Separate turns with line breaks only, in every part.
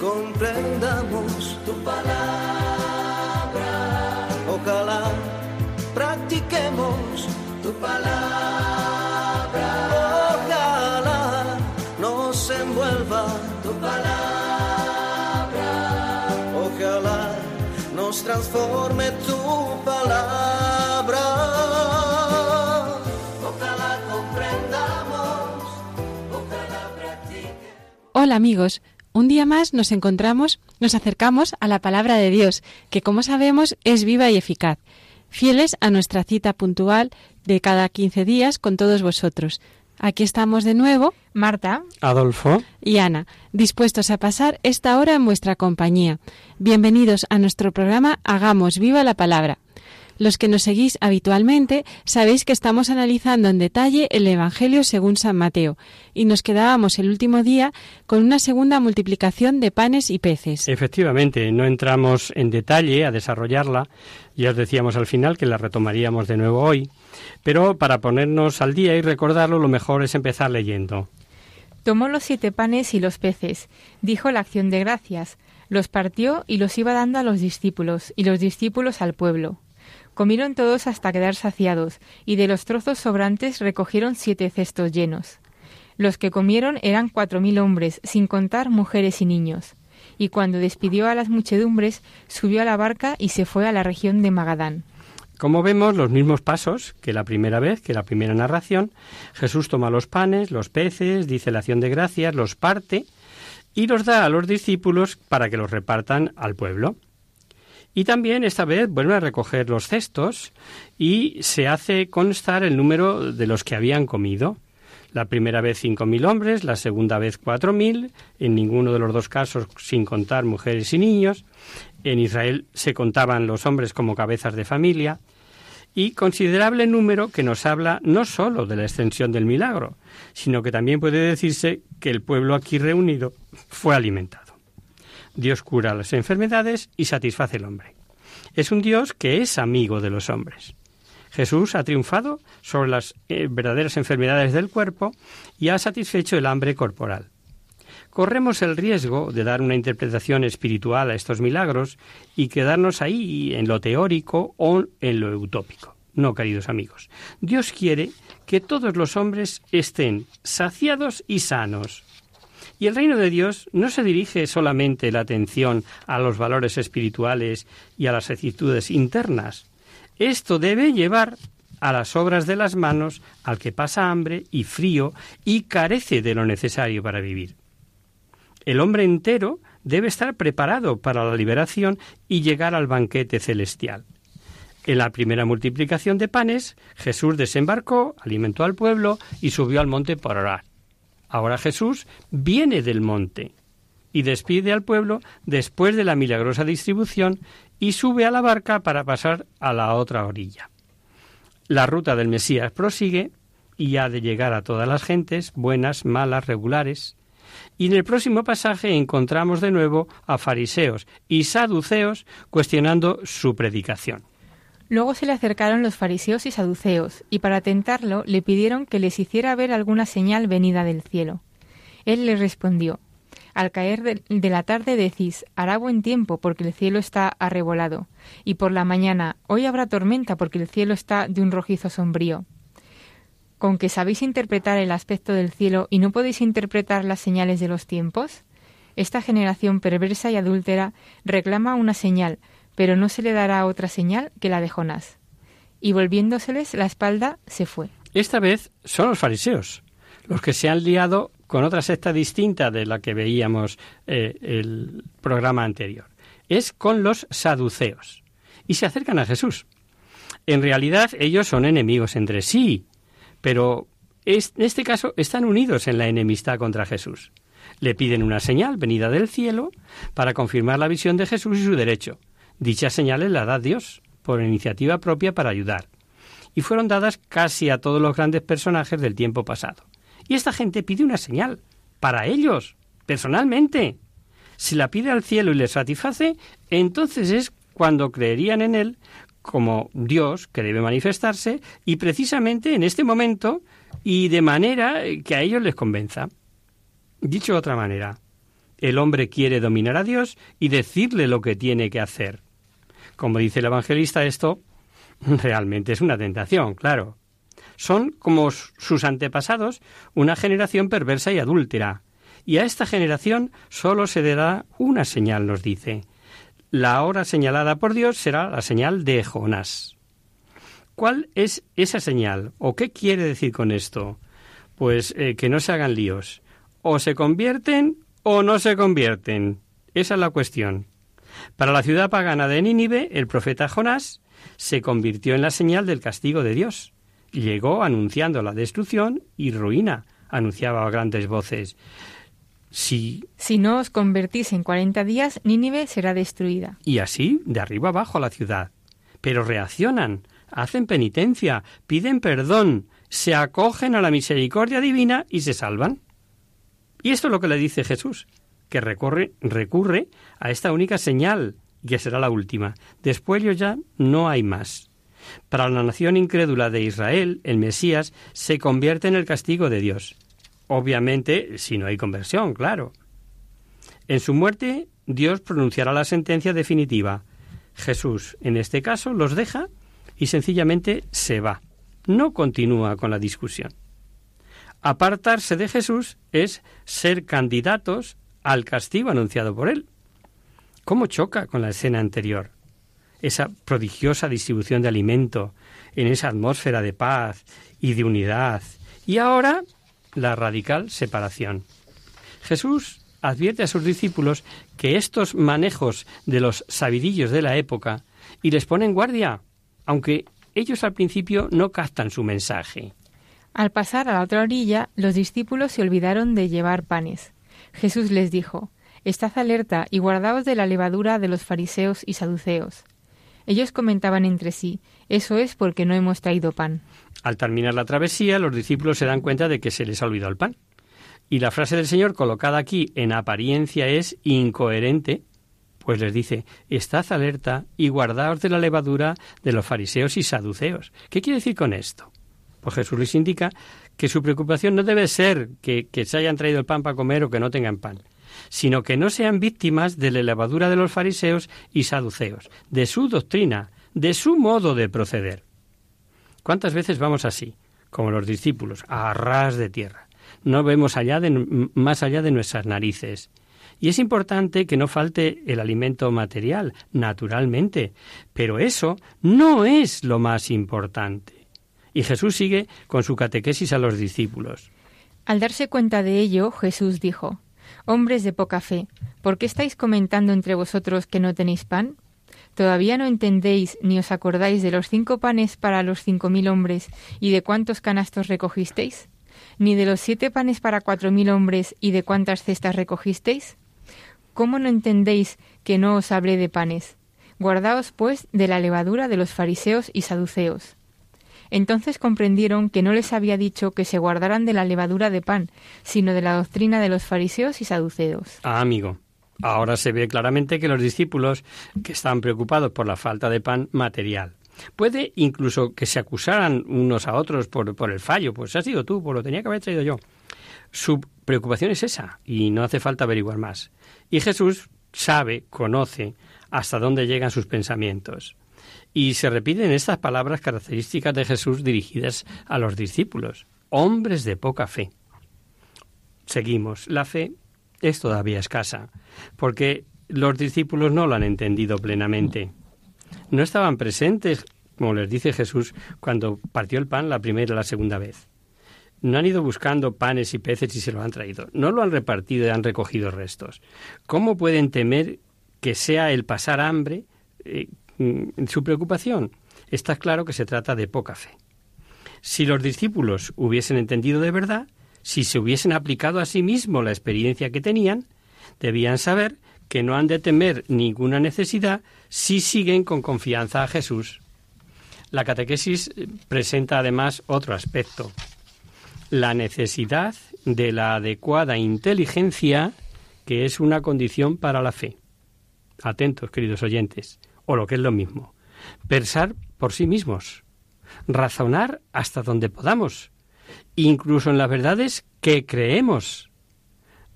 comprendamos tu palabra. Ojalá practiquemos tu palabra. Ojalá nos envuelva tu palabra. Ojalá nos transforme tu palabra. Ojalá comprendamos. Ojalá practiquemos.
Hola amigos, un día más nos encontramos, nos acercamos a la palabra de Dios, que como sabemos es viva y eficaz, fieles a nuestra cita puntual de cada 15 días con todos vosotros. Aquí estamos de nuevo,
Marta,
Adolfo,
y Ana, dispuestos a pasar esta hora en vuestra compañía. Bienvenidos a nuestro programa Hagamos viva la palabra. Los que nos seguís habitualmente sabéis que estamos analizando en detalle el Evangelio según San Mateo y nos quedábamos el último día con una segunda multiplicación de panes y peces.
efectivamente, no entramos en detalle a desarrollarla, ya os decíamos al final que la retomaríamos de nuevo hoy, pero para ponernos al día y recordarlo lo mejor es empezar leyendo.
tomó los siete panes y los peces, dijo la acción de gracias, los partió y los iba dando a los discípulos, y los discípulos al pueblo. Comieron todos hasta quedar saciados, y de los trozos sobrantes recogieron siete cestos llenos. Los que comieron eran cuatro mil hombres, sin contar mujeres y niños. Y cuando despidió a las muchedumbres, subió a la barca y se fue a la región de Magadán.
Como vemos, los mismos pasos que la primera vez, que la primera narración, Jesús toma los panes, los peces, dice la acción de gracias, los parte y los da a los discípulos para que los repartan al pueblo. Y también esta vez vuelve a recoger los cestos y se hace constar el número de los que habían comido. La primera vez cinco mil hombres, la segunda vez cuatro mil, en ninguno de los dos casos sin contar mujeres y niños. En Israel se contaban los hombres como cabezas de familia y considerable número que nos habla no sólo de la extensión del milagro, sino que también puede decirse que el pueblo aquí reunido fue alimentado. Dios cura las enfermedades y satisface el hombre. Es un Dios que es amigo de los hombres. Jesús ha triunfado sobre las eh, verdaderas enfermedades del cuerpo y ha satisfecho el hambre corporal. Corremos el riesgo de dar una interpretación espiritual a estos milagros y quedarnos ahí en lo teórico o en lo utópico. No, queridos amigos. Dios quiere que todos los hombres estén saciados y sanos. Y el reino de Dios no se dirige solamente la atención a los valores espirituales y a las actitudes internas. Esto debe llevar a las obras de las manos al que pasa hambre y frío y carece de lo necesario para vivir. El hombre entero debe estar preparado para la liberación y llegar al banquete celestial. En la primera multiplicación de panes, Jesús desembarcó, alimentó al pueblo y subió al monte por orar. Ahora Jesús viene del monte y despide al pueblo después de la milagrosa distribución y sube a la barca para pasar a la otra orilla. La ruta del Mesías prosigue y ha de llegar a todas las gentes, buenas, malas, regulares. Y en el próximo pasaje encontramos de nuevo a fariseos y saduceos cuestionando su predicación.
Luego se le acercaron los fariseos y saduceos, y para tentarlo le pidieron que les hiciera ver alguna señal venida del cielo. Él les respondió Al caer de, la tarde decís hará buen tiempo porque el cielo está arrebolado, y por la mañana hoy habrá tormenta porque el cielo está de un rojizo sombrío. ¿Con que sabéis interpretar el aspecto del cielo y no podéis interpretar las señales de los tiempos? Esta generación perversa y adúltera reclama una señal, pero no se le dará otra señal que la de Jonás. Y volviéndoseles la espalda, se fue.
Esta vez son los fariseos los que se han liado con otra secta distinta de la que veíamos eh, el programa anterior. Es con los saduceos. Y se acercan a Jesús. En realidad ellos son enemigos entre sí, pero en este caso están unidos en la enemistad contra Jesús. Le piden una señal venida del cielo para confirmar la visión de Jesús y su derecho. Dichas señales la da Dios por iniciativa propia para ayudar. Y fueron dadas casi a todos los grandes personajes del tiempo pasado. Y esta gente pide una señal, para ellos, personalmente. Si la pide al cielo y le satisface, entonces es cuando creerían en él como Dios que debe manifestarse y precisamente en este momento y de manera que a ellos les convenza. Dicho de otra manera, el hombre quiere dominar a Dios y decirle lo que tiene que hacer. Como dice el evangelista, esto realmente es una tentación, claro. Son como sus antepasados, una generación perversa y adúltera. Y a esta generación solo se dará una señal, nos dice. La hora señalada por Dios será la señal de Jonás. ¿Cuál es esa señal? ¿O qué quiere decir con esto? Pues eh, que no se hagan líos. O se convierten o no se convierten. Esa es la cuestión. Para la ciudad pagana de Nínive, el profeta Jonás se convirtió en la señal del castigo de Dios. Llegó anunciando la destrucción y ruina, anunciaba a grandes voces. Si,
si no os convertís en cuarenta días, Nínive será destruida.
Y así, de arriba abajo a la ciudad. Pero reaccionan, hacen penitencia, piden perdón, se acogen a la misericordia divina y se salvan. Y esto es lo que le dice Jesús, que recurre, recurre a esta única señal, que será la última. Después ya no hay más. Para la nación incrédula de Israel, el Mesías se convierte en el castigo de Dios. Obviamente, si no hay conversión, claro. En su muerte, Dios pronunciará la sentencia definitiva. Jesús, en este caso, los deja y sencillamente se va. No continúa con la discusión. Apartarse de Jesús es ser candidatos al castigo anunciado por él. ¿Cómo choca con la escena anterior? Esa prodigiosa distribución de alimento, en esa atmósfera de paz y de unidad. Y ahora la radical separación. Jesús advierte a sus discípulos que estos manejos de los sabidillos de la época y les pone en guardia, aunque ellos al principio no captan su mensaje.
Al pasar a la otra orilla, los discípulos se olvidaron de llevar panes. Jesús les dijo, Estad alerta y guardaos de la levadura de los fariseos y saduceos. Ellos comentaban entre sí, Eso es porque no hemos traído pan.
Al terminar la travesía, los discípulos se dan cuenta de que se les ha olvidado el pan. Y la frase del Señor colocada aquí en apariencia es incoherente, pues les dice, estad alerta y guardaos de la levadura de los fariseos y saduceos. ¿Qué quiere decir con esto? Pues Jesús les indica que su preocupación no debe ser que, se hayan traído el pan para comer o que no tengan pan, sino que no sean víctimas de la levadura de los fariseos y saduceos, de su doctrina, de su modo de proceder. ¿Cuántas veces vamos así, como los discípulos, a ras de tierra? No vemos allá de, más allá de nuestras narices. Y es importante que no falte el alimento material, naturalmente, pero eso no es lo más importante. Y Jesús sigue con su catequesis a los discípulos.
Al darse cuenta de ello, Jesús dijo, Hombres de poca fe, ¿por qué estáis comentando entre vosotros que no tenéis pan? ¿Todavía no entendéis ni os acordáis de los cinco panes para los cinco mil hombres y de cuántos canastos recogisteis? ¿Ni de los siete panes para cuatro mil hombres y de cuántas cestas recogisteis? ¿Cómo no entendéis que no os hablé de panes? Guardaos, pues, de la levadura de los fariseos y saduceos. Entonces comprendieron que no les había dicho que se guardaran de la levadura de pan, sino de la doctrina de los fariseos y saduceos.
Ah, amigo, Ahora se ve claramente que los discípulos que estaban preocupados por la falta de pan material. Puede incluso que se acusaran unos a otros por, por el fallo, pues ha sido tú, pues lo tenía que haber traído yo. Su preocupación es esa y no hace falta averiguar más. Y Jesús sabe, conoce hasta dónde llegan sus pensamientos. Y se repiten estas palabras características de Jesús dirigidas a los discípulos, hombres de poca fe. Seguimos. La fe es todavía escasa, porque los discípulos no lo han entendido plenamente. No estaban presentes, como les dice Jesús, cuando partió el pan la primera y la segunda vez. No han ido buscando panes y peces y se lo han traído. No lo han repartido y han recogido restos. ¿Cómo pueden temer que sea el pasar hambre eh, su preocupación? Está claro que se trata de poca fe. Si los discípulos hubiesen entendido de verdad, si se hubiesen aplicado a sí mismo la experiencia que tenían, debían saber que no han de temer ninguna necesidad si siguen con confianza a Jesús. La catequesis presenta además otro aspecto, la necesidad de la adecuada inteligencia que es una condición para la fe. Atentos, queridos oyentes, o lo que es lo mismo, pensar por sí mismos, razonar hasta donde podamos, incluso en las verdades que creemos.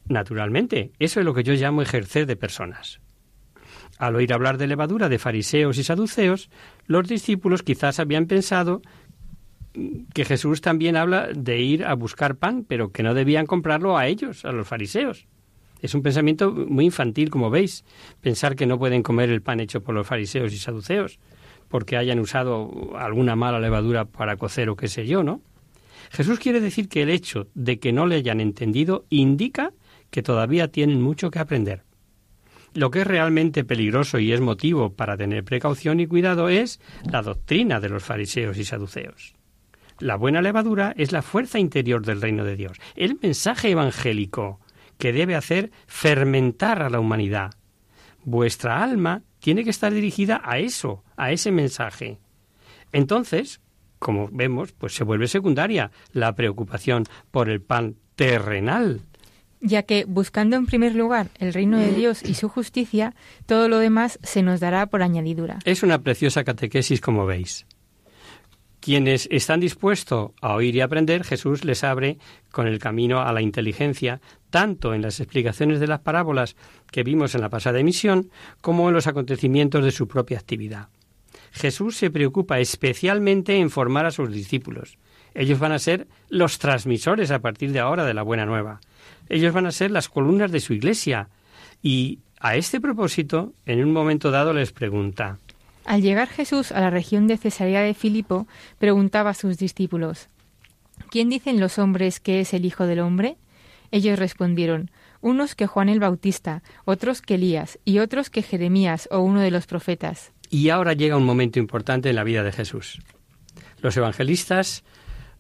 Naturalmente, eso es lo que yo llamo ejercer de personas. Al oír hablar de levadura de fariseos y saduceos, los discípulos quizás habían pensado que Jesús también habla de ir a buscar pan, pero que no debían comprarlo a ellos, a los fariseos. Es un pensamiento muy infantil, como veis, pensar que no pueden comer el pan hecho por los fariseos y saduceos, porque hayan usado alguna mala levadura para cocer o qué sé yo, ¿no? Jesús quiere decir que el hecho de que no le hayan entendido indica que todavía tienen mucho que aprender. Lo que es realmente peligroso y es motivo para tener precaución y cuidado es la doctrina de los fariseos y saduceos. La buena levadura es la fuerza interior del reino de Dios, el mensaje evangélico que debe hacer fermentar a la humanidad. Vuestra alma tiene que estar dirigida a eso, a ese mensaje. Entonces, como vemos, pues se vuelve secundaria la preocupación por el pan terrenal.
Ya que, buscando en primer lugar el reino de Dios y su justicia, todo lo demás se nos dará por añadidura.
Es una preciosa catequesis, como veis. Quienes están dispuestos a oír y aprender, Jesús les abre con el camino a la inteligencia, tanto en las explicaciones de las parábolas que vimos en la pasada emisión, como en los acontecimientos de su propia actividad. Jesús se preocupa especialmente en formar a sus discípulos. Ellos van a ser los transmisores a partir de ahora de la buena nueva. Ellos van a ser las columnas de su iglesia. Y a este propósito, en un momento dado les pregunta,
al llegar Jesús a la región de Cesarea de Filipo, preguntaba a sus discípulos, ¿Quién dicen los hombres que es el Hijo del Hombre? Ellos respondieron, unos que Juan el Bautista, otros que Elías, y otros que Jeremías o uno de los profetas.
Y ahora llega un momento importante en la vida de Jesús. Los evangelistas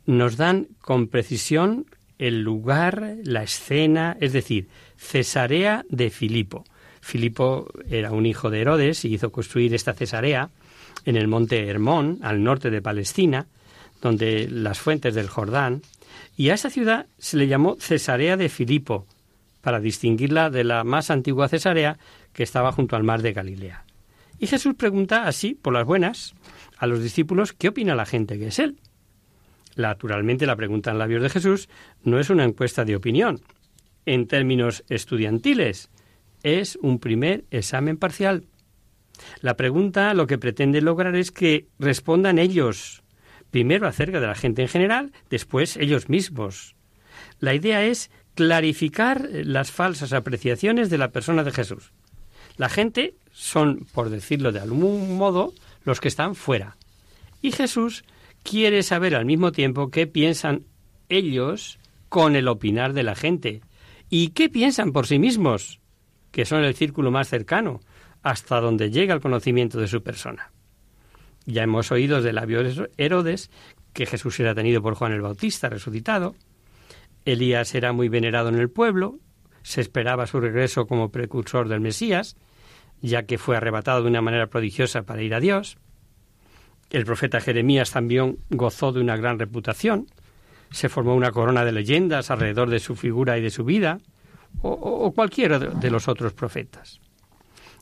nos dan con precisión el lugar, la escena, es decir, Cesarea de Filipo. Filipo era un hijo de Herodes y hizo construir esta Cesarea en el monte Hermón, al norte de Palestina, donde las fuentes del Jordán, y a esa ciudad se le llamó Cesarea de Filipo, para distinguirla de la más antigua Cesarea que estaba junto al mar de Galilea. Y Jesús pregunta así, por las buenas, a los discípulos qué opina la gente que es él. Naturalmente la pregunta en labios de Jesús no es una encuesta de opinión. En términos estudiantiles, es un primer examen parcial. La pregunta lo que pretende lograr es que respondan ellos, primero acerca de la gente en general, después ellos mismos. La idea es clarificar las falsas apreciaciones de la persona de Jesús. La gente son, por decirlo de algún modo, los que están fuera. Y Jesús quiere saber al mismo tiempo qué piensan ellos con el opinar de la gente y qué piensan por sí mismos que son el círculo más cercano, hasta donde llega el conocimiento de su persona. Ya hemos oído de labios Herodes que Jesús era tenido por Juan el Bautista, resucitado. Elías era muy venerado en el pueblo, se esperaba su regreso como precursor del Mesías, ya que fue arrebatado de una manera prodigiosa para ir a Dios. El profeta Jeremías también gozó de una gran reputación, se formó una corona de leyendas alrededor de su figura y de su vida, o, cualquiera de los otros profetas.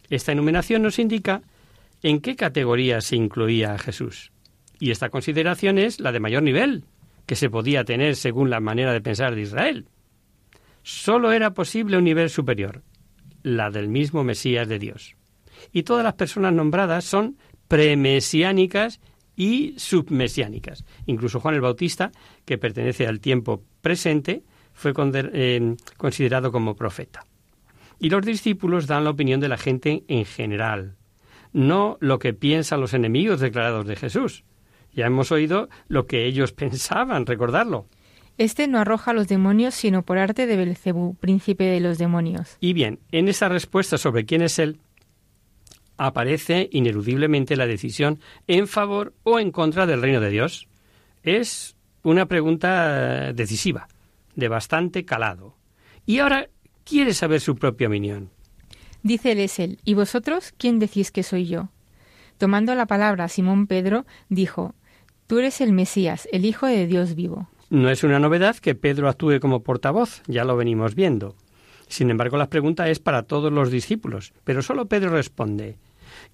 Esta enumeración nos indica en qué categoría se incluía a Jesús. Y esta consideración es la de mayor nivel que se podía tener según la manera de pensar de Israel. Solo era posible un nivel superior, la del mismo Mesías de Dios. Y todas las personas nombradas son premesiánicas y submesiánicas. Incluso Juan el Bautista, que pertenece al tiempo presente, fue eh, considerado como profeta. Y los discípulos dan la opinión de la gente en general, no lo que piensan los enemigos declarados de Jesús. Ya hemos oído lo que ellos pensaban, recordarlo.
Este no arroja a los demonios, sino por arte de Belcebú, príncipe de los demonios.
Y bien, en esa respuesta sobre quién es él, aparece ineludiblemente la decisión en favor o en contra del reino de Dios. Es una pregunta decisiva de bastante calado. Y ahora quiere saber su propia opinión.
Dice el ¿y vosotros quién decís que soy yo? Tomando la palabra Simón Pedro, dijo, Tú eres el Mesías, el Hijo de Dios vivo.
No es una novedad que Pedro actúe como portavoz, ya lo venimos viendo. Sin embargo, la pregunta es para todos los discípulos, pero solo Pedro responde.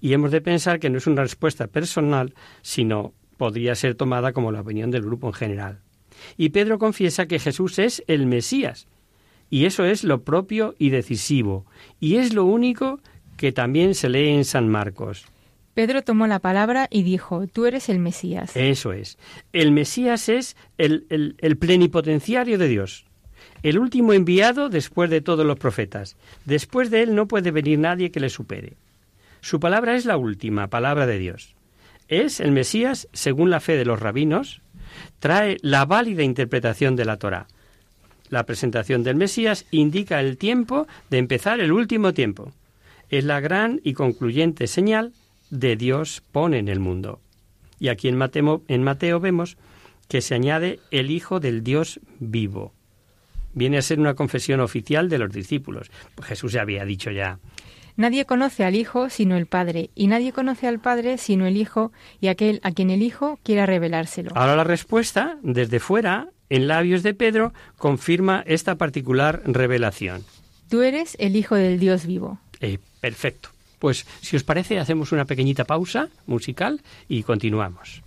Y hemos de pensar que no es una respuesta personal, sino podría ser tomada como la opinión del grupo en general. Y Pedro confiesa que Jesús es el Mesías, y eso es lo propio y decisivo, y es lo único que también se lee en San Marcos.
Pedro tomó la palabra y dijo, Tú eres el Mesías.
Eso es. El Mesías es el, el, el plenipotenciario de Dios, el último enviado después de todos los profetas. Después de él no puede venir nadie que le supere. Su palabra es la última palabra de Dios. Es el Mesías, según la fe de los rabinos, trae la válida interpretación de la Torá. La presentación del Mesías indica el tiempo de empezar el último tiempo. Es la gran y concluyente señal de Dios pone en el mundo. Y aquí en Mateo, vemos que se añade el Hijo del Dios vivo. Viene a ser una confesión oficial de los discípulos. Pues Jesús ya había dicho ya.
Nadie conoce al Hijo sino el Padre, y nadie conoce al Padre sino el Hijo y aquel a quien el Hijo quiera revelárselo.
Ahora la respuesta, desde fuera, en labios de Pedro, confirma esta particular revelación.
Tú eres el Hijo del Dios vivo.
Eh, perfecto. Pues si os parece, hacemos una pequeñita pausa musical y continuamos.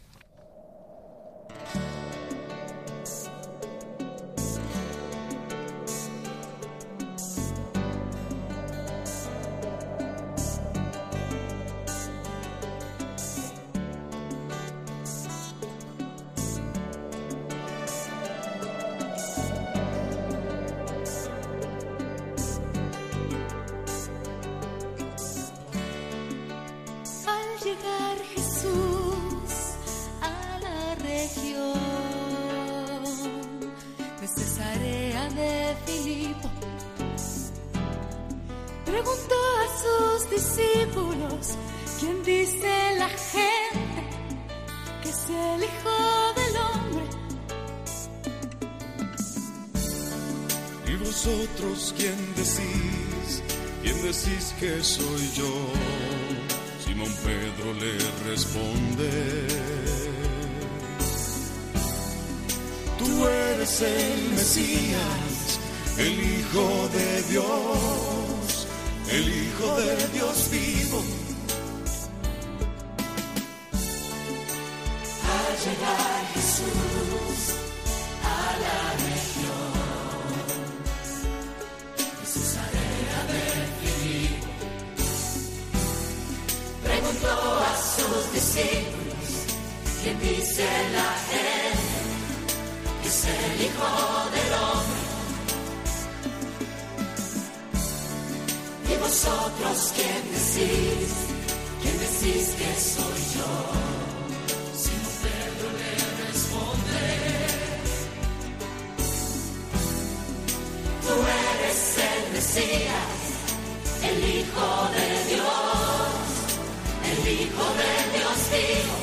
¿Quién dice la gente que es el Hijo del Hombre?
Y vosotros, ¿quién decís? ¿Quién decís que soy yo? Simón Pedro le responde, tú eres el Mesías, el Hijo de Dios, el Hijo
de Dios vivo.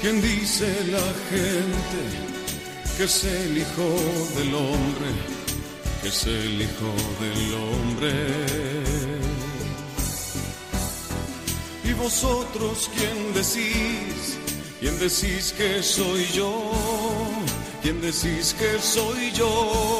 ¿Quién dice la gente que es el Hijo del Hombre? Que es el Hijo del Hombre. ¿Y vosotros quién decís? ¿Quién decís que soy yo? ¿Quién decís que soy yo?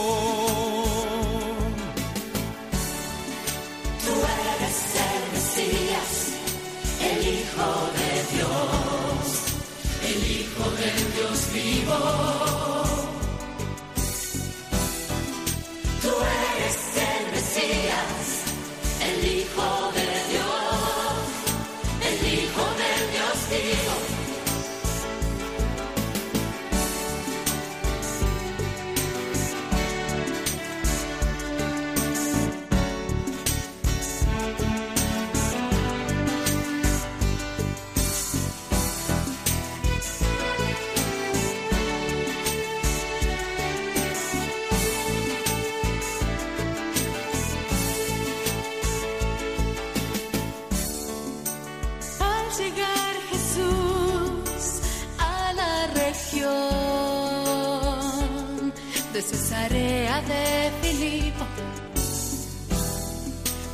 Cesarea de Filipo.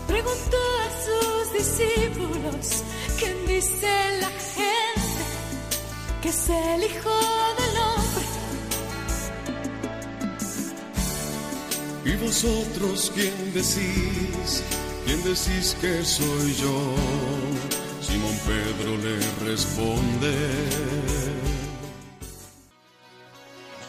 Preguntó a sus discípulos, ¿quién dice la gente que es el Hijo del Hombre?
¿Y vosotros quién decís? ¿Quién decís que soy yo? Simón Pedro le responde.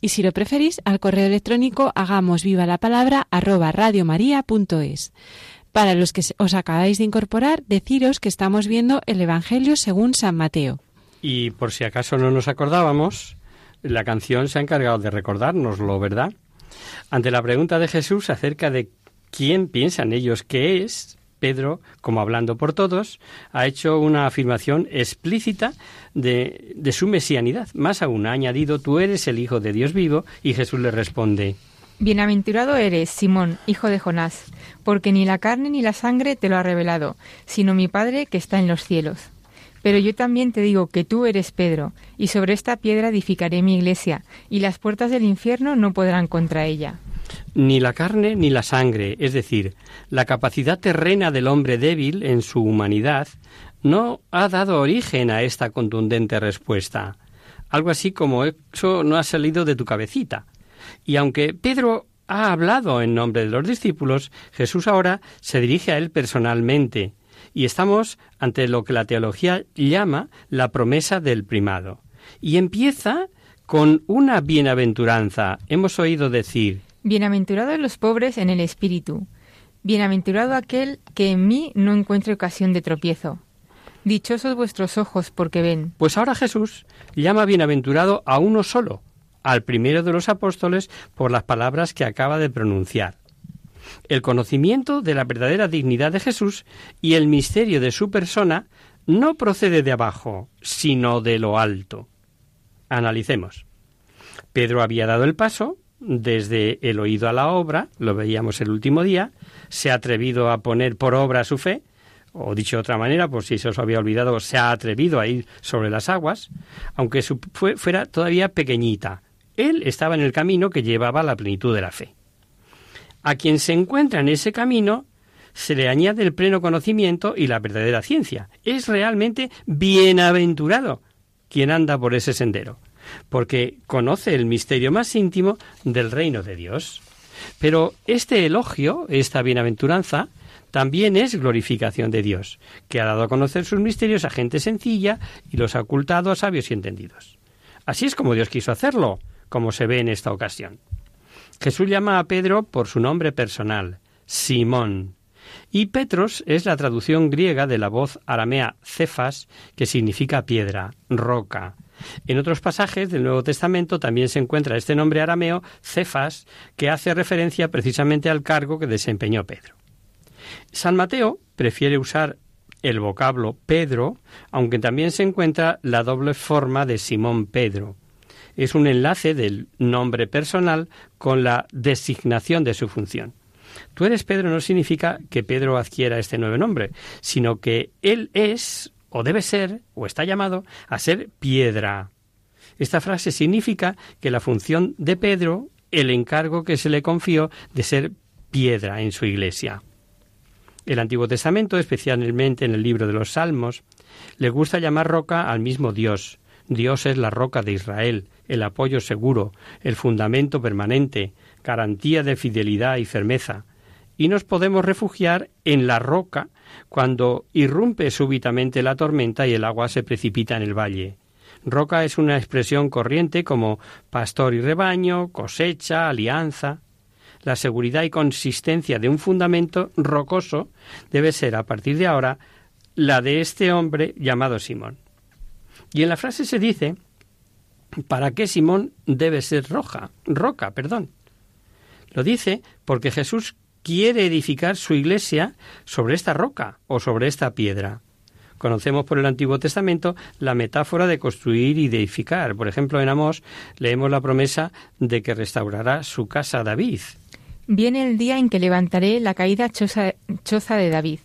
Y si lo preferís, al correo electrónico hagamos viva la palabra arroba radiomaria.es. Para los que os acabáis de incorporar, deciros que estamos viendo el Evangelio según San Mateo.
Y por si acaso no nos acordábamos, la canción se ha encargado de recordárnoslo, ¿verdad? Ante la pregunta de Jesús acerca de quién piensan ellos que es, Pedro, como hablando por todos, ha hecho una afirmación explícita de, su mesianidad. Más aún, ha añadido, tú eres el Hijo de Dios vivo, y Jesús le responde,
Bienaventurado eres, Simón, hijo de Jonás, porque ni la carne ni la sangre te lo ha revelado, sino mi Padre que está en los cielos. Pero yo también te digo que tú eres Pedro, y sobre esta piedra edificaré mi iglesia, y las puertas del infierno no podrán contra ella.
Ni la carne ni la sangre, es decir, la capacidad terrena del hombre débil en su humanidad, no ha dado origen a esta contundente respuesta. Algo así como eso no ha salido de tu cabecita. Y aunque Pedro ha hablado en nombre de los discípulos, Jesús ahora se dirige a él personalmente, y estamos ante lo que la teología llama la promesa del primado. Y empieza con una bienaventuranza. Hemos oído decir
Bienaventurados los pobres en el espíritu. Bienaventurado aquel que en mí no encuentre ocasión de tropiezo. Dichosos vuestros ojos porque ven.
Pues ahora Jesús llama bienaventurado a uno solo, al primero de los apóstoles, por las palabras que acaba de pronunciar. El conocimiento de la verdadera dignidad de Jesús y el misterio de su persona no procede de abajo, sino de lo alto. Analicemos. Pedro había dado el paso desde el oído a la obra, lo veíamos el último día, se ha atrevido a poner por obra su fe, o dicho de otra manera, por si se os había olvidado, se ha atrevido a ir sobre las aguas, aunque su, fue, fuera todavía pequeñita. Él estaba en el camino que llevaba a la plenitud de la fe. A quien se encuentra en ese camino se le añade el pleno conocimiento y la verdadera ciencia. Es realmente bienaventurado quien anda por ese sendero, porque conoce el misterio más íntimo del reino de Dios. Pero este elogio, esta bienaventuranza, también es glorificación de Dios, que ha dado a conocer sus misterios a gente sencilla y los ha ocultado a sabios y entendidos. Así es como Dios quiso hacerlo, como se ve en esta ocasión. Jesús llama a Pedro por su nombre personal, Simón. Y Petros es la traducción griega de la voz aramea cefas, que significa piedra, roca. En otros pasajes del Nuevo Testamento también se encuentra este nombre arameo, cefas, que hace referencia precisamente al cargo que desempeñó Pedro. San Mateo prefiere usar el vocablo Pedro, aunque también se encuentra la doble forma de Simón Pedro. Es un enlace del nombre personal con la designación de su función. Tú eres Pedro no significa que Pedro adquiera este nuevo nombre, sino que él es, o debe ser, o está llamado a ser piedra. Esta frase significa que la función de Pedro, el encargo que se le confió de ser piedra en su iglesia. El Antiguo Testamento, especialmente en el libro de los Salmos, le gusta llamar roca al mismo Dios. Dios es la roca de Israel, el apoyo seguro, el fundamento permanente, garantía de fidelidad y firmeza. Y nos podemos refugiar en la roca cuando irrumpe súbitamente la tormenta y el agua se precipita en el valle. Roca es una expresión corriente como pastor y rebaño, cosecha, alianza. La seguridad y consistencia de un fundamento rocoso debe ser a partir de ahora la de este hombre llamado Simón. Y en la frase se dice ¿para qué Simón debe ser roja? Roca, perdón. Lo dice porque Jesús quiere edificar su iglesia sobre esta roca o sobre esta piedra. Conocemos por el Antiguo Testamento la metáfora de construir y de edificar. Por ejemplo, en Amós leemos la promesa de que restaurará su casa David.
Viene el día en que levantaré la caída choza, choza de David.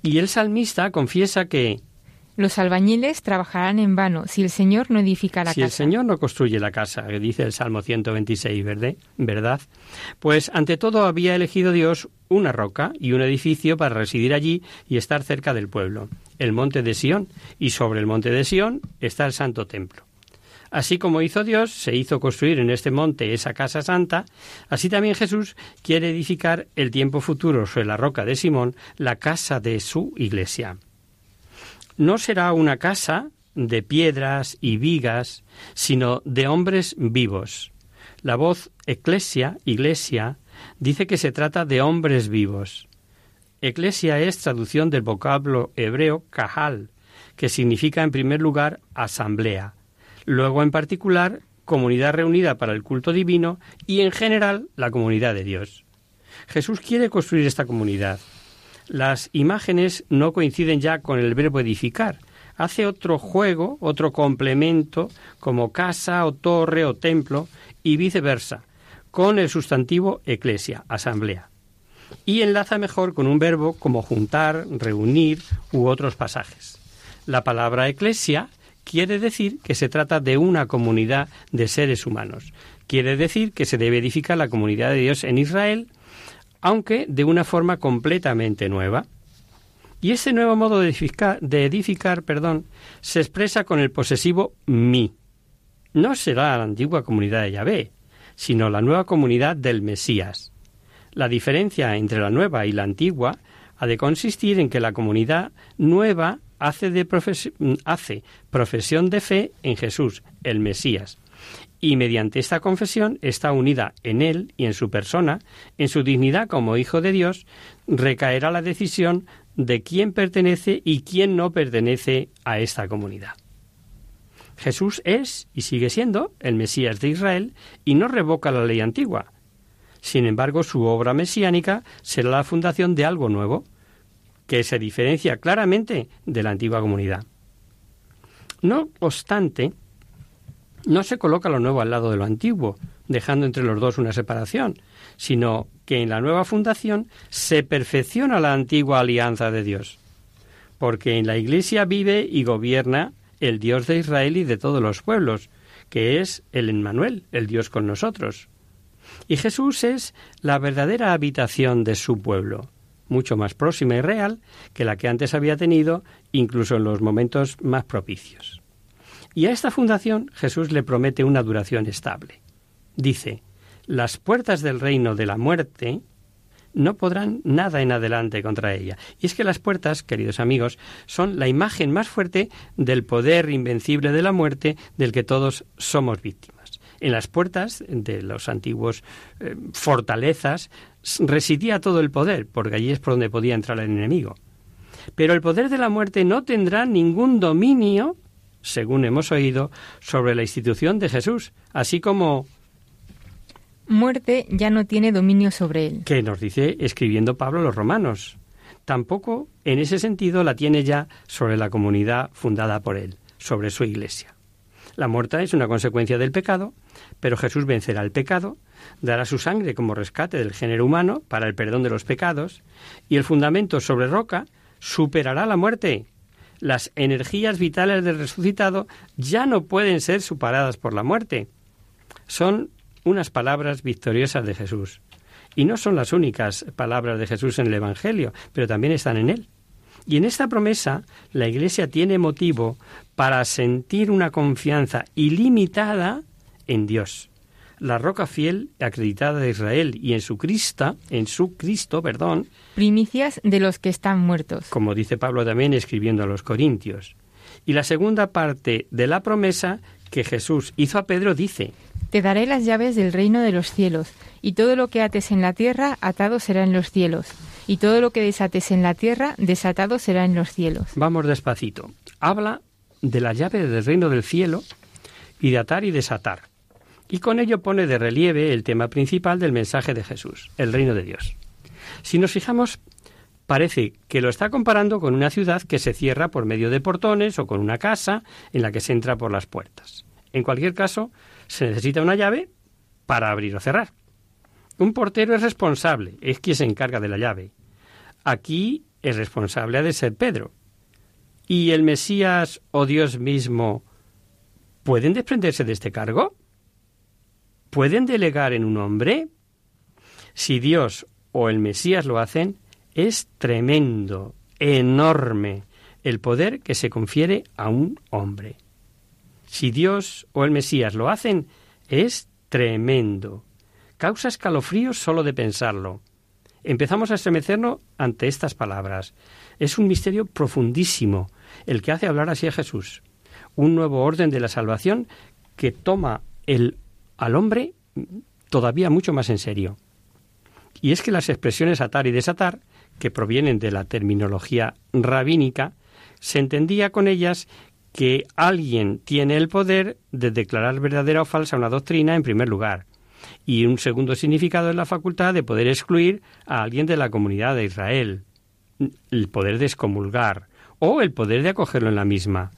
Y el salmista confiesa que
Los albañiles trabajarán en vano si el Señor no edifica la
si el
casa.
Señor no construye la casa, que dice el Salmo 126, ¿verdad? ¿verdad? Pues ante todo había elegido Dios una roca y un edificio para residir allí y estar cerca del pueblo, el monte de Sión, y sobre el monte de Sión está el santo templo. Así como hizo Dios, se hizo construir en este monte esa casa santa, así también Jesús quiere edificar el tiempo futuro sobre la roca de Simón, la casa de su iglesia. No será una casa de piedras y vigas, sino de hombres vivos. La voz eclesia, iglesia, dice que se trata de hombres vivos. Eclesia es traducción del vocablo hebreo kahal, que significa en primer lugar asamblea, luego en particular comunidad reunida para el culto divino y en general la comunidad de Dios. Jesús quiere construir esta comunidad. Las imágenes no coinciden ya con el verbo edificar. Hace otro juego, otro complemento, como casa o torre o templo, y viceversa, con el sustantivo eclesia, asamblea. Y enlaza mejor con un verbo como juntar, reunir u otros pasajes. La palabra eclesia quiere decir que se trata de una comunidad de seres humanos. Quiere decir que se debe edificar la comunidad de Dios en Israel, aunque de una forma completamente nueva. Y ese nuevo modo de edificar, perdón, se expresa con el posesivo mi. No será la antigua comunidad de Yahvé, sino la nueva comunidad del Mesías. La diferencia entre la nueva y la antigua ha de consistir en que la comunidad nueva hace profesión de fe en Jesús, el Mesías, y mediante esta confesión está unida en Él y en su persona, en su dignidad como Hijo de Dios, recaerá la decisión de quién pertenece y quién no pertenece a esta comunidad. Jesús es y sigue siendo el Mesías de Israel y no revoca la ley antigua. Sin embargo, su obra mesiánica será la fundación de algo nuevo, que se diferencia claramente de la antigua comunidad. No obstante, no se coloca lo nuevo al lado de lo antiguo, dejando entre los dos una separación, sino que en la nueva fundación se perfecciona la antigua alianza de Dios, porque en la Iglesia vive y gobierna el Dios de Israel y de todos los pueblos, que es el Emmanuel, el Dios con nosotros. Y Jesús es la verdadera habitación de su pueblo, mucho más próxima y real que la que antes había tenido, incluso en los momentos más propicios. Y a esta fundación Jesús le promete una duración estable. Dice, las puertas del reino de la muerte no podrán nada en adelante contra ella. Y es que las puertas, queridos amigos, son la imagen más fuerte del poder invencible de la muerte del que todos somos víctimas. En las puertas de los antiguos eh, fortalezas residía todo el poder, porque allí es por donde podía entrar el enemigo. Pero el poder de la muerte no tendrá ningún dominio, según hemos oído, sobre la institución de Jesús, así como
Muerte ya no tiene dominio sobre él.
que nos dice escribiendo Pablo a los romanos. Tampoco, en ese sentido, la tiene ya sobre la comunidad fundada por él, sobre su iglesia. La muerte es una consecuencia del pecado, pero Jesús vencerá el pecado, dará su sangre como rescate del género humano para el perdón de los pecados, y el fundamento sobre roca superará la muerte. Las energías vitales del resucitado ya no pueden ser superadas por la muerte. Son unas palabras victoriosas de Jesús. Y no son las únicas palabras de Jesús en el Evangelio, pero también están en él. Y en esta promesa la Iglesia tiene motivo para sentir una confianza ilimitada en Dios, la roca fiel acreditada de Israel y en su Cristo, en su Cristo, perdón,
Primicias de los que están muertos.
como dice Pablo también escribiendo a los Corintios. Y la segunda parte de la promesa que Jesús hizo a Pedro dice,
Te daré las llaves del reino de los cielos, y todo lo que ates en la tierra, atado será en los cielos, y todo lo que desates en la tierra, desatado será en los cielos.
Vamos despacito. Habla de la llave del reino del cielo y de atar y desatar. Y con ello pone de relieve el tema principal del mensaje de Jesús, el reino de Dios. Si nos fijamos, parece que lo está comparando con una ciudad que se cierra por medio de portones o con una casa en la que se entra por las puertas. En cualquier caso, se necesita una llave para abrir o cerrar. Un portero es responsable, es quien se encarga de la llave. Aquí el responsable ha de ser Pedro. ¿Y el Mesías o Dios mismo pueden desprenderse de este cargo? ¿Pueden delegar en un hombre? Si Dios o el Mesías lo hacen, es tremendo, enorme, el poder que se confiere a un hombre. Si Dios o el Mesías lo hacen, es tremendo. Causa escalofríos solo de pensarlo. Empezamos a estremecernos ante estas palabras. Es un misterio profundísimo el que hace hablar así a Jesús. Un nuevo orden de la salvación que toma el, al hombre todavía mucho más en serio. Y es que las expresiones atar y desatar, que provienen de la terminología rabínica, se entendía con ellas que alguien tiene el poder de declarar verdadera o falsa una doctrina en primer lugar, y un segundo significado es la facultad de poder excluir a alguien de la comunidad de Israel, el poder de excomulgar o el poder de acogerlo en la misma.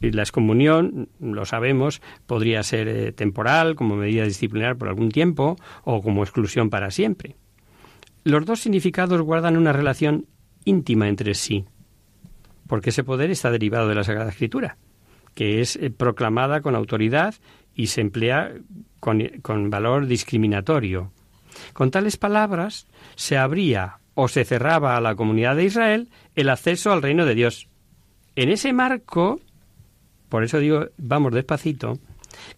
Y la excomunión, lo sabemos, podría ser eh, temporal, como medida disciplinar por algún tiempo, o como exclusión para siempre. Los dos significados guardan una relación íntima entre sí porque ese poder está derivado de la Sagrada Escritura, que es eh, proclamada con autoridad y se emplea con, con valor discriminatorio. Con tales palabras se abría o se cerraba a la comunidad de Israel el acceso al reino de Dios. En ese marco, por eso digo, vamos despacito,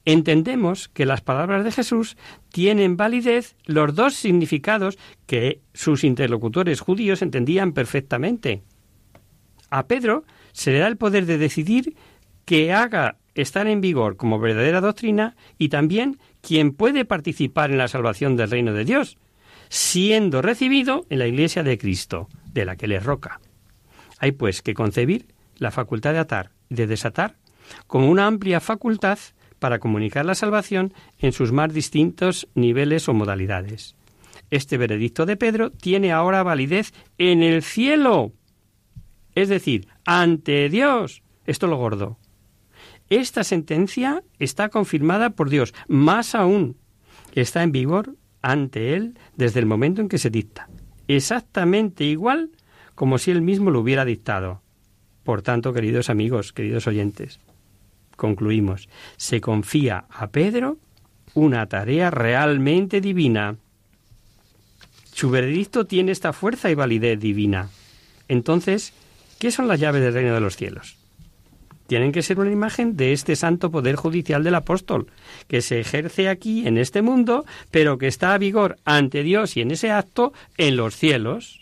entendemos que las palabras de Jesús tienen validez los dos significados que sus interlocutores judíos entendían perfectamente. A Pedro se le da el poder de decidir que haga estar en vigor como verdadera doctrina y también quien puede participar en la salvación del reino de Dios, siendo recibido en la Iglesia de Cristo, de la que le roca. Hay pues que concebir la facultad de atar y de desatar como una amplia facultad para comunicar la salvación en sus más distintos niveles o modalidades. Este veredicto de Pedro tiene ahora validez en el cielo es decir, ante Dios. Esto lo gordo. Esta sentencia está confirmada por Dios, más aún, está en vigor ante Él desde el momento en que se dicta, exactamente igual como si Él mismo lo hubiera dictado. Por tanto, queridos amigos, queridos oyentes, concluimos, se confía a Pedro una tarea realmente divina. Su veredicto tiene esta fuerza y validez divina. Entonces, ¿Qué son las llaves del reino de los cielos? Tienen que ser una imagen de este santo poder judicial del apóstol, que se ejerce aquí en este mundo, pero que está a vigor ante Dios y en ese acto en los cielos.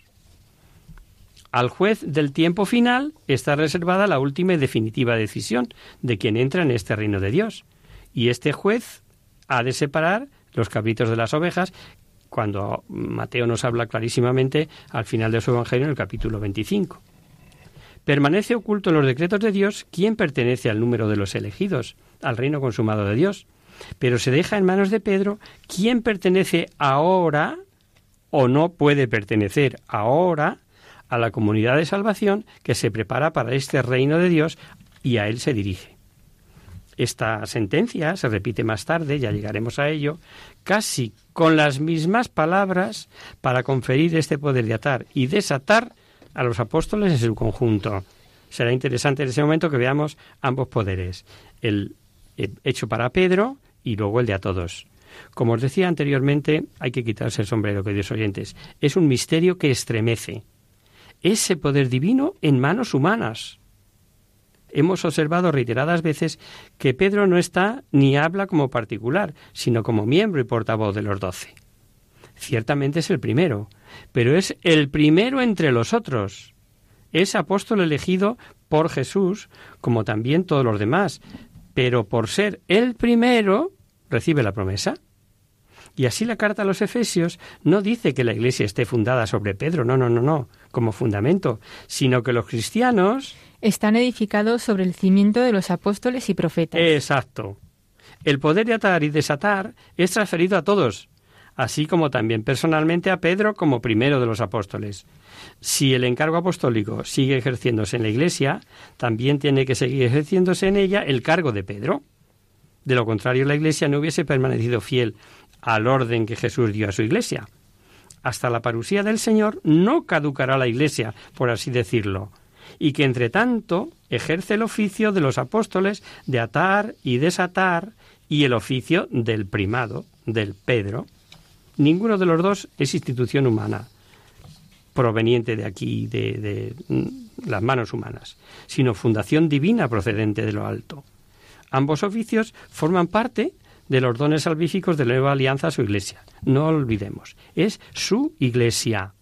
Al juez del tiempo final está reservada la última y definitiva decisión de quien entra en este reino de Dios. Y este juez ha de separar los cabritos de las ovejas, cuando Mateo nos habla clarísimamente al final de su Evangelio en el capítulo 25. Permanece oculto en los decretos de Dios quién pertenece al número de los elegidos, al reino consumado de Dios. Pero se deja en manos de Pedro quién pertenece ahora o no puede pertenecer ahora a la comunidad de salvación que se prepara para este reino de Dios y a él se dirige. Esta sentencia se repite más tarde, ya llegaremos a ello, casi con las mismas palabras para conferir este poder de atar y desatar a los apóstoles en su conjunto. Será interesante en ese momento que veamos ambos poderes, el hecho para Pedro y luego el de a todos. Como os decía anteriormente, hay que quitarse el sombrero, queridos oyentes. Es un misterio que estremece. Ese poder divino en manos humanas. Hemos observado reiteradas veces que Pedro no está ni habla como particular, sino como miembro y portavoz de los doce. Ciertamente es el primero, pero es el primero entre los otros. Es apóstol elegido por Jesús, como también todos los demás, pero por ser el primero, recibe la promesa. Y así la carta a los Efesios no dice que la Iglesia esté fundada sobre Pedro, no, no, no, no, como fundamento, sino que los cristianos
están edificados sobre el cimiento de los apóstoles y profetas.
Exacto. El poder de atar y desatar es transferido a todos, así como también personalmente a Pedro como primero de los apóstoles. Si el encargo apostólico sigue ejerciéndose en la Iglesia, también tiene que seguir ejerciéndose en ella el cargo de Pedro. De lo contrario, la Iglesia no hubiese permanecido fiel al orden que Jesús dio a su Iglesia. Hasta la parusía del Señor no caducará la Iglesia, por así decirlo, y que entre tanto ejerce el oficio de los apóstoles de atar y desatar y el oficio del primado, del Pedro. Ninguno de los dos es institución humana, proveniente de aquí, de, de mm, las manos humanas, sino fundación divina procedente de lo alto. Ambos oficios forman parte de los dones salvíficos de la nueva alianza a su iglesia. No olvidemos. Es su iglesia.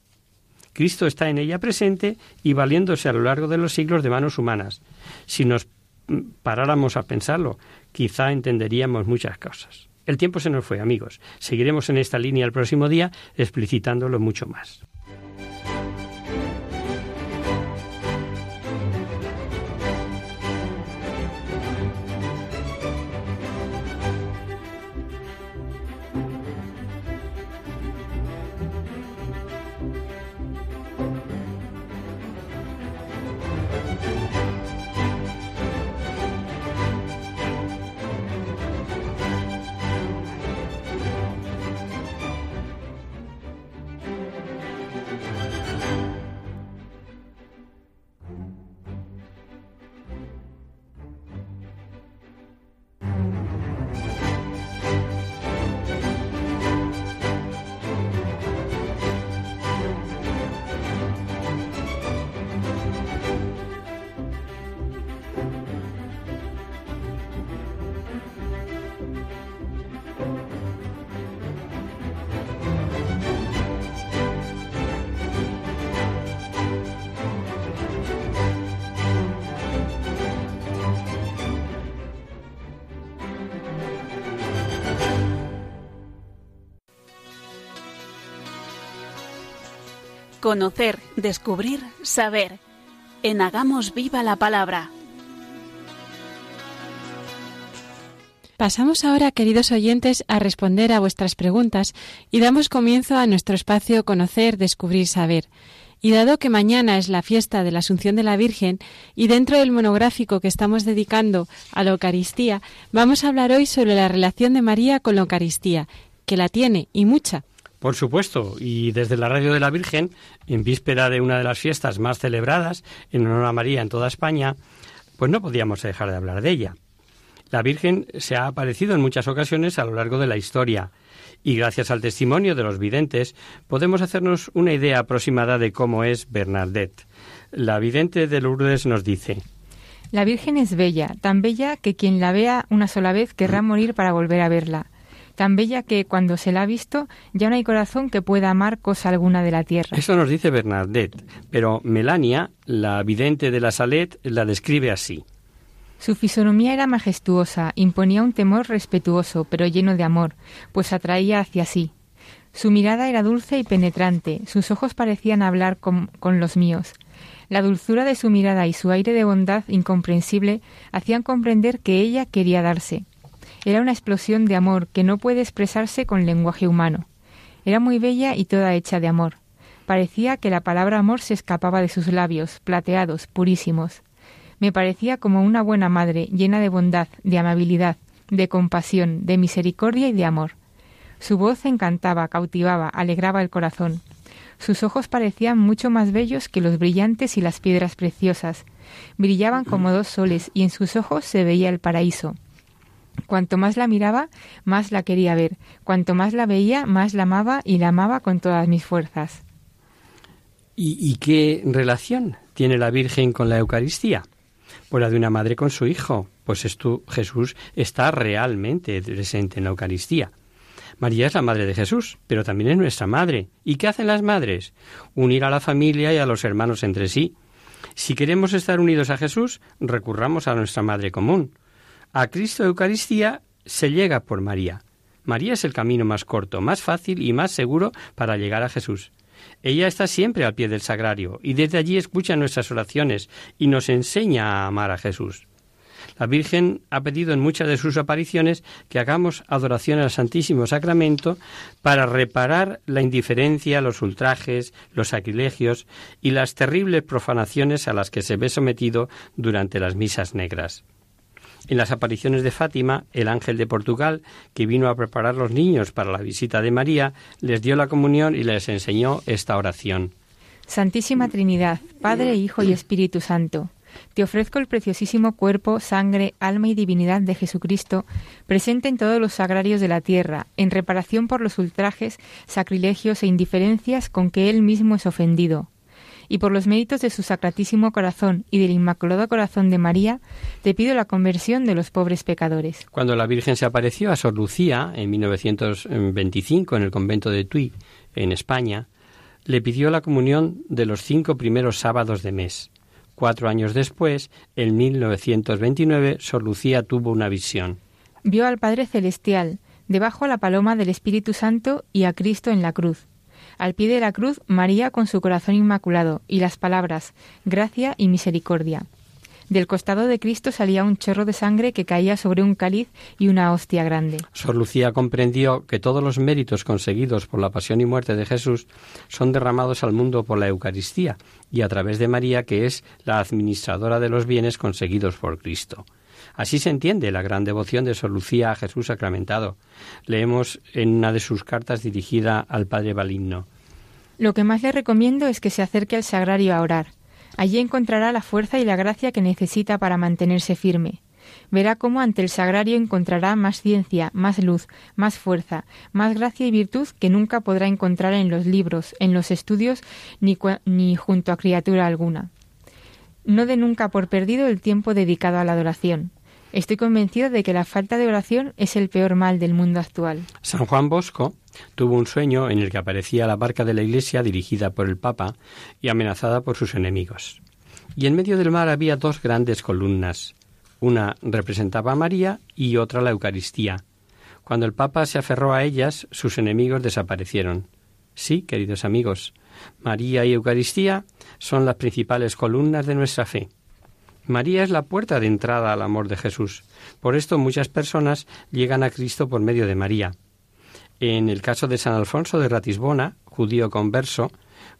Cristo está en ella presente y valiéndose a lo largo de los siglos de manos humanas. Si nos mm, paráramos a pensarlo, quizá entenderíamos muchas cosas. El tiempo se nos fue, amigos. Seguiremos en esta línea el próximo día, explicitándolo mucho más.
Conocer, descubrir, saber. En Hagamos Viva la Palabra.
Pasamos ahora, queridos oyentes, a responder a vuestras preguntas y damos comienzo a nuestro espacio Conocer, Descubrir, Saber. Y dado que mañana es la fiesta de la Asunción de la Virgen y dentro del monográfico que estamos dedicando a la Eucaristía, vamos a hablar hoy sobre la relación de María con la Eucaristía, que la tiene y mucha.
Por supuesto, y desde la Radio de la Virgen, en víspera de una de las fiestas más celebradas en honor a María en toda España, pues no podíamos dejar de hablar de ella. La Virgen se ha aparecido en muchas ocasiones a lo largo de la historia, y gracias al testimonio de los videntes podemos hacernos una idea aproximada de cómo es Bernadette. La vidente de Lourdes nos dice
La Virgen es bella, tan bella que quien la vea una sola vez querrá morir para volver a verla tan bella que cuando se la ha visto ya no hay corazón que pueda amar cosa alguna de la tierra.
Eso nos dice Bernadette, pero Melania, la vidente de la Salet, la describe así.
Su fisonomía era majestuosa, imponía un temor respetuoso, pero lleno de amor, pues atraía hacia sí. Su mirada era dulce y penetrante, sus ojos parecían hablar con, con los míos. La dulzura de su mirada y su aire de bondad incomprensible hacían comprender que ella quería darse. Era una explosión de amor que no puede expresarse con lenguaje humano. Era muy bella y toda hecha de amor. Parecía que la palabra amor se escapaba de sus labios, plateados, purísimos. Me parecía como una buena madre, llena de bondad, de amabilidad, de compasión, de misericordia y de amor. Su voz encantaba, cautivaba, alegraba el corazón. Sus ojos parecían mucho más bellos que los brillantes y las piedras preciosas. Brillaban como dos soles y en sus ojos se veía el paraíso. Cuanto más la miraba, más la quería ver. Cuanto más la veía, más la amaba y la amaba con todas mis fuerzas.
¿Y, qué relación tiene la Virgen con la Eucaristía? Pues la de una madre con su hijo. Pues esto, Jesús está realmente presente en la Eucaristía. María es la madre de Jesús, pero también es nuestra madre. ¿Y qué hacen las madres? Unir a la familia y a los hermanos entre sí. Si queremos estar unidos a Jesús, recurramos a nuestra madre común. A Cristo Eucaristía se llega por María. María es el camino más corto, más fácil y más seguro para llegar a Jesús. Ella está siempre al pie del sagrario y desde allí escucha nuestras oraciones y nos enseña a amar a Jesús. La Virgen ha pedido en muchas de sus apariciones que hagamos adoración al Santísimo Sacramento para reparar la indiferencia, los ultrajes, los sacrilegios y las terribles profanaciones a las que se ve sometido durante las misas negras. En las apariciones de Fátima, el ángel de Portugal, que vino a preparar los niños para la visita de María, les dio la comunión y les enseñó esta oración.
Santísima Trinidad, Padre, Hijo y Espíritu Santo, te ofrezco el preciosísimo cuerpo, sangre, alma y divinidad de Jesucristo, presente en todos los sagrarios de la tierra, en reparación por los ultrajes, sacrilegios e indiferencias con que Él mismo es ofendido. Y por los méritos de su sacratísimo corazón y del Inmaculado Corazón de María, te pido la conversión de los pobres pecadores.
Cuando la Virgen se apareció a Sor Lucía en 1925 en el convento de Tui, en España, le pidió la comunión de los cinco primeros sábados de mes. Cuatro años después, en 1929, Sor Lucía tuvo una visión.
Vio al Padre Celestial, debajo la paloma del Espíritu Santo y a Cristo en la cruz. Al pie de la cruz, María con su corazón inmaculado y las palabras gracia y misericordia. Del costado de Cristo salía un chorro de sangre que caía sobre un cáliz y una hostia grande.
Sor Lucía comprendió que todos los méritos conseguidos por la pasión y muerte de Jesús son derramados al mundo por la Eucaristía y a través de María, que es la administradora de los bienes conseguidos por Cristo. Así se entiende la gran devoción de Sor Lucía a Jesús sacramentado. Leemos en una de sus cartas dirigida al Padre Baligno.
Lo que más le recomiendo es que se acerque al sagrario a orar. Allí encontrará la fuerza y la gracia que necesita para mantenerse firme. Verá cómo ante el sagrario encontrará más ciencia, más luz, más fuerza, más gracia y virtud que nunca podrá encontrar en los libros, en los estudios, ni, ni junto a criatura alguna. No dé nunca por perdido el tiempo dedicado a la adoración. Estoy convencido de que la falta de oración es el peor mal del mundo actual.
San Juan Bosco tuvo un sueño en el que aparecía la barca de la iglesia dirigida por el Papa y amenazada por sus enemigos. Y en medio del mar había dos grandes columnas. Una representaba a María y otra la Eucaristía. Cuando el Papa se aferró a ellas, sus enemigos desaparecieron. Sí, queridos amigos, María y Eucaristía son las principales columnas de nuestra fe. María es la puerta de entrada al amor de Jesús. Por esto muchas personas llegan a Cristo por medio de María. En el caso de San Alfonso de Ratisbona, judío converso,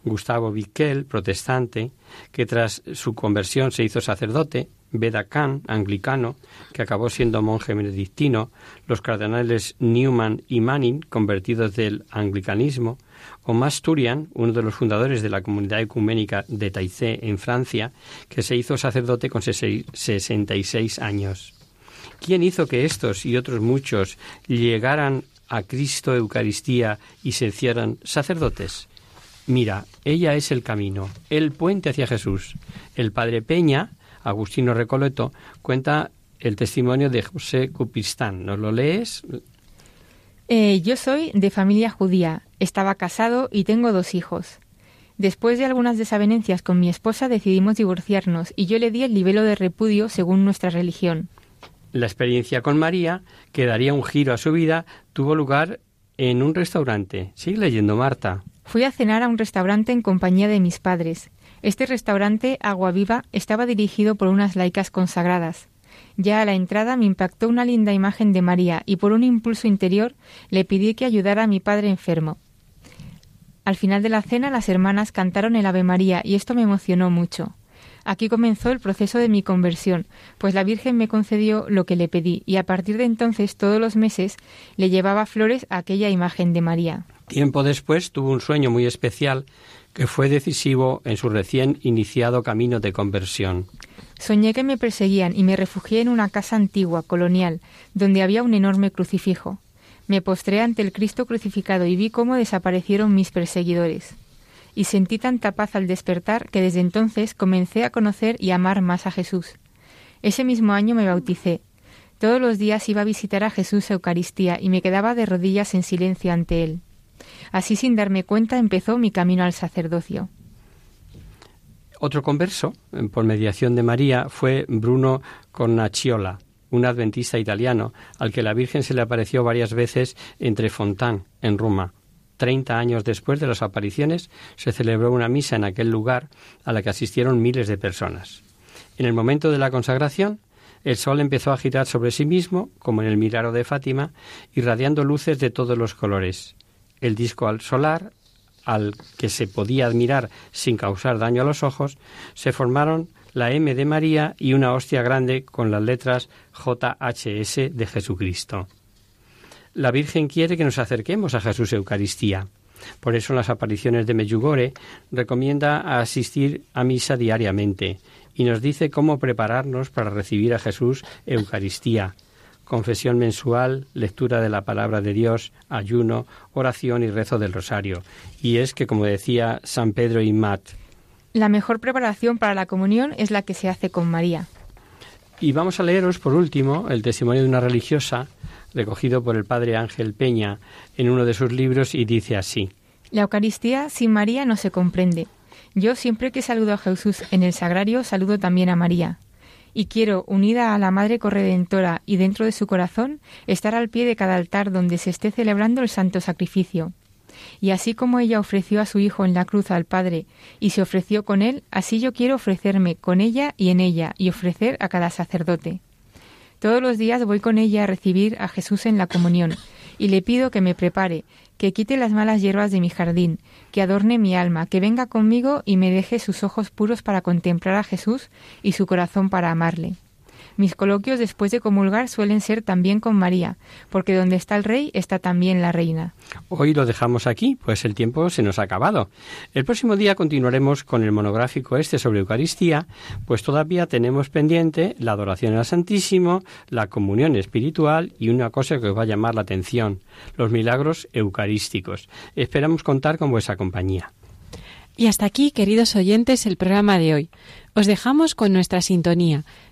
Gustavo Viquel, protestante, que tras su conversión se hizo sacerdote, Beda Khan, anglicano, que acabó siendo monje benedictino, los cardenales Newman y Manning, convertidos del anglicanismo, o Masturian, uno de los fundadores de la comunidad ecuménica de Taizé en Francia, que se hizo sacerdote con 66 años. ¿Quién hizo que estos y otros muchos llegaran a Cristo Eucaristía y se hicieran sacerdotes? Mira, ella es el camino, el puente hacia Jesús. El padre Peña, Agustino Recoleto, cuenta el testimonio de José Cupistán. ¿Nos lo lees?
Eh, yo soy de familia judía, estaba casado y tengo dos hijos. Después de algunas desavenencias con mi esposa decidimos divorciarnos y yo le di el libelo de repudio según nuestra religión.
La experiencia con María, que daría un giro a su vida, tuvo lugar en un restaurante. Sigue leyendo, Marta.
Fui a cenar a un restaurante en compañía de mis padres. Este restaurante, Agua Viva, estaba dirigido por unas laicas consagradas. Ya a la entrada me impactó una linda imagen de María y por un impulso interior le pedí que ayudara a mi padre enfermo. Al final de la cena las hermanas cantaron el Ave María y esto me emocionó mucho. Aquí comenzó el proceso de mi conversión, pues la Virgen me concedió lo que le pedí y a partir de entonces todos los meses le llevaba flores a aquella imagen de María.
Tiempo después tuvo un sueño muy especial que fue decisivo en su recién iniciado camino de conversión.
Soñé que me perseguían y me refugié en una casa antigua, colonial, donde había un enorme crucifijo. Me postré ante el Cristo crucificado y vi cómo desaparecieron mis perseguidores. Y sentí tanta paz al despertar que desde entonces comencé a conocer y amar más a Jesús. Ese mismo año me bauticé. Todos los días iba a visitar a Jesús Eucaristía y me quedaba de rodillas en silencio ante él. Así sin darme cuenta empezó mi camino al sacerdocio.
Otro converso, por mediación de María, fue Bruno Cornacciola, un adventista italiano, al que la Virgen se le apareció varias veces entre Fontán, en Roma. Treinta años después de las apariciones, se celebró una misa en aquel lugar a la que asistieron miles de personas. En el momento de la consagración, El sol empezó a girar sobre sí mismo, como en el milagro de Fátima, irradiando luces de todos los colores. El disco al solar, al que se podía admirar sin causar daño a los ojos, se formaron la M de María y una hostia grande con las letras JHS de Jesucristo. La Virgen quiere que nos acerquemos a Jesús Eucaristía. Por eso en las apariciones de Meyugore recomienda asistir a misa diariamente y nos dice cómo prepararnos para recibir a Jesús Eucaristía, confesión mensual, lectura de la palabra de Dios, ayuno, oración y rezo del rosario. Y es que, como decía San Pedro y Mat,
la mejor preparación para la comunión es la que se hace con María.
Y vamos a leeros, por último, el testimonio de una religiosa recogido por el padre Ángel Peña en uno de sus libros y dice así.
La Eucaristía sin María no se comprende. Yo siempre que saludo a Jesús en el sagrario saludo también a María. Y quiero, unida a la Madre Corredentora y dentro de su corazón, estar al pie de cada altar donde se esté celebrando el santo sacrificio. Y así como ella ofreció a su Hijo en la cruz al Padre y se ofreció con él, así yo quiero ofrecerme con ella y en ella y ofrecer a cada sacerdote. Todos los días voy con ella a recibir a Jesús en la comunión y le pido que me prepare, que quite las malas hierbas de mi jardín, que adorne mi alma, que venga conmigo y me deje sus ojos puros para contemplar a Jesús y su corazón para amarle. Mis coloquios después de comulgar suelen ser también con María, porque donde está el rey está también la reina.
Hoy lo dejamos aquí, pues el tiempo se nos ha acabado. El próximo día continuaremos con el monográfico este sobre Eucaristía, pues todavía tenemos pendiente la adoración al Santísimo, la comunión espiritual y una cosa que os va a llamar la atención, los milagros eucarísticos. Esperamos contar con vuestra compañía.
Y hasta aquí, queridos oyentes, el programa de hoy. Os dejamos con nuestra sintonía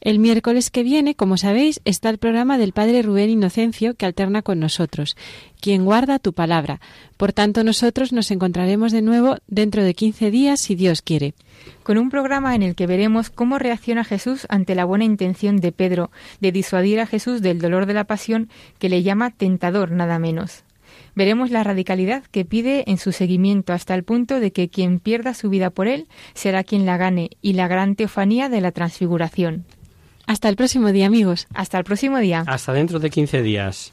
El miércoles que viene, como sabéis, está el programa del Padre Rubén Inocencio que alterna con nosotros, quien guarda tu palabra. Por tanto, nosotros nos encontraremos de nuevo dentro de 15 días, si Dios quiere.
Con un programa en el que veremos cómo reacciona Jesús ante la buena intención de Pedro de disuadir a Jesús del dolor de la pasión que le llama tentador nada menos. Veremos la radicalidad que pide en su seguimiento hasta el punto de que quien pierda su vida por él será quien la gane y la gran teofanía de la transfiguración.
Hasta el próximo día, amigos.
Hasta el próximo día.
Hasta dentro de 15 días.